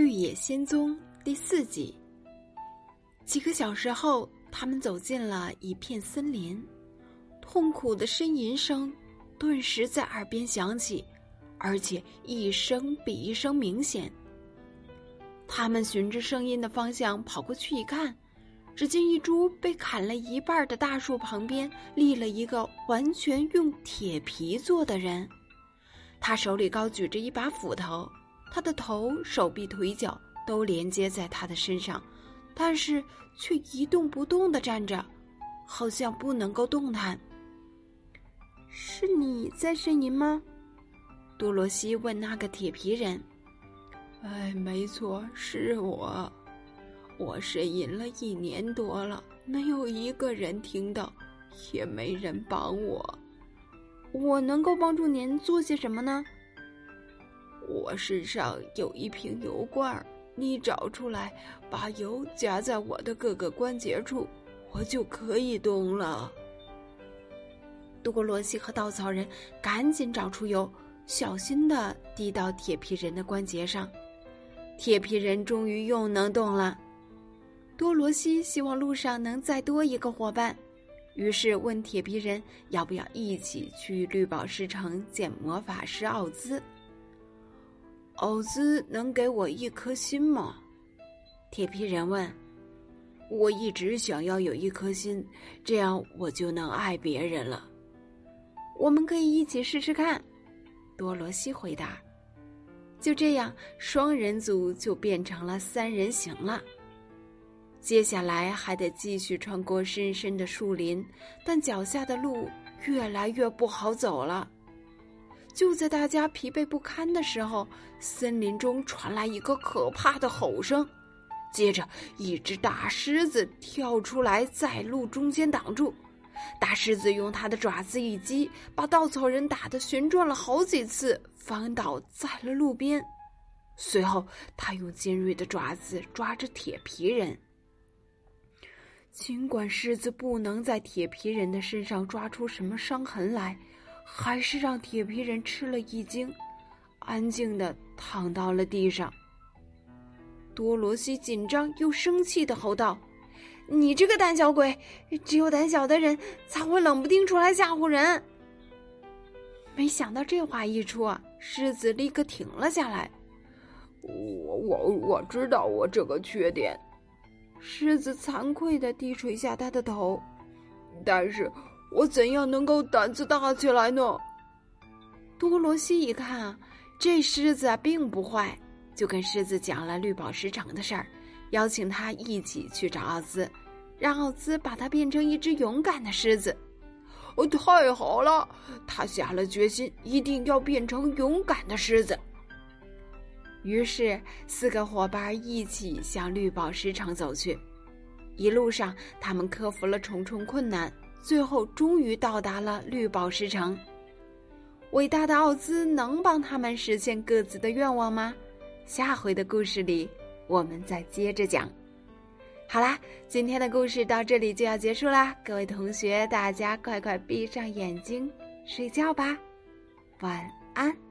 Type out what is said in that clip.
绿野仙踪》第四集。几个小时后，他们走进了一片森林，痛苦的呻吟声顿时在耳边响起，而且一声比一声明显。他们循着声音的方向跑过去一看，只见一株被砍了一半的大树旁边立了一个完全用铁皮做的人，他手里高举着一把斧头。他的头、手臂、腿脚都连接在他的身上，但是却一动不动的站着，好像不能够动弹。是你在呻吟吗？多罗西问那个铁皮人。哎，没错，是我。我呻吟了一年多了，没有一个人听到，也没人帮我。我能够帮助您做些什么呢？我身上有一瓶油罐儿你找出来，把油加在我的各个关节处，我就可以动了。多罗西和稻草人赶紧找出油，小心的滴到铁皮人的关节上，铁皮人终于又能动了。多罗西希望路上能再多一个伙伴，于是问铁皮人要不要一起去绿宝石城见魔法师奥兹。奥兹能给我一颗心吗？铁皮人问。我一直想要有一颗心，这样我就能爱别人了。我们可以一起试试看。多罗西回答。就这样，双人组就变成了三人行了。接下来还得继续穿过深深的树林，但脚下的路越来越不好走了。就在大家疲惫不堪的时候，森林中传来一个可怕的吼声，接着一只大狮子跳出来，在路中间挡住。大狮子用它的爪子一击，把稻草人打得旋转了好几次，翻倒在了路边。随后，他用尖锐的爪子抓着铁皮人。尽管狮子不能在铁皮人的身上抓出什么伤痕来。还是让铁皮人吃了一惊，安静的躺到了地上。多罗西紧张又生气的吼道：“你这个胆小鬼！只有胆小的人才会冷不丁出来吓唬人。”没想到这话一出啊，狮子立刻停了下来。我我我知道我这个缺点，狮子惭愧的低垂下他的头，但是。我怎样能够胆子大起来呢？多罗西一看啊，这狮子啊并不坏，就跟狮子讲了绿宝石城的事儿，邀请他一起去找奥兹，让奥兹把他变成一只勇敢的狮子。哦，太好了！他下了决心，一定要变成勇敢的狮子。于是，四个伙伴一起向绿宝石城走去。一路上，他们克服了重重困难。最后，终于到达了绿宝石城。伟大的奥兹能帮他们实现各自的愿望吗？下回的故事里，我们再接着讲。好啦，今天的故事到这里就要结束啦，各位同学，大家快快闭上眼睛睡觉吧，晚安。